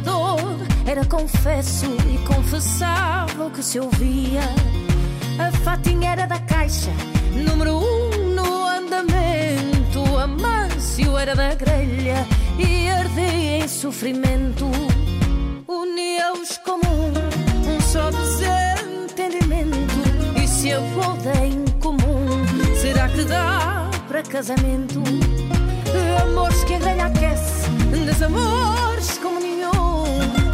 dor era confesso e confessava o que se ouvia. A fatinha era da caixa, número um no andamento. A Mâncio era da grelha e ardia em sofrimento. Unia-os como um, um só desentendimento. E se a boda é incomum, será que dá para casamento?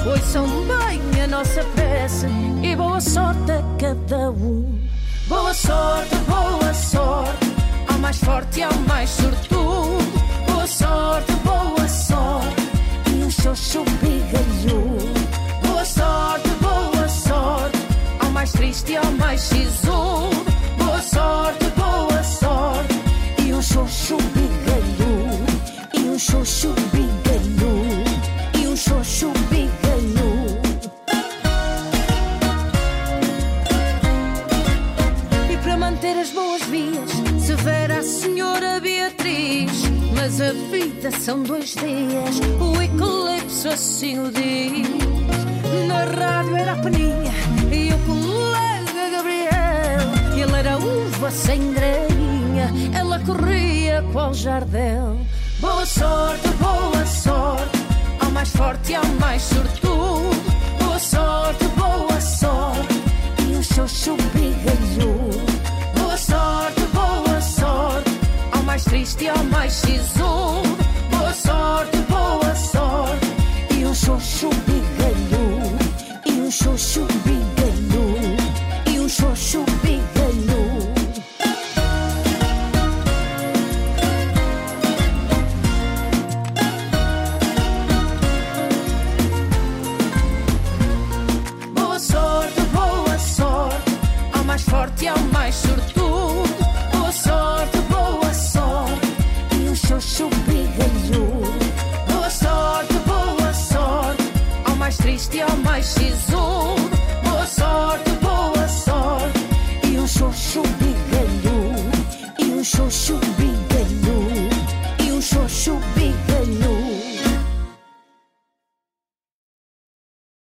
Ouçam bem a nossa prece e boa sorte a cada um. Boa sorte, boa sorte, ao mais forte e ao mais sortudo. Manter as boas vias, severa a senhora Beatriz. Mas a vida são dois dias, o eclipse assim o diz. Na rádio era a Peninha e o colega Gabriel. Ele era uva sem grainha, ela corria qual jardel. Boa sorte, boa sorte, ao mais forte e ao mais sortudo. Sorte, boa sorte, ao mais forte e ao mais sortudo. mais sisudo. Boa sorte, boa sorte. E um xoxo bigalho. E um xoxo bigalho. E um xoxo.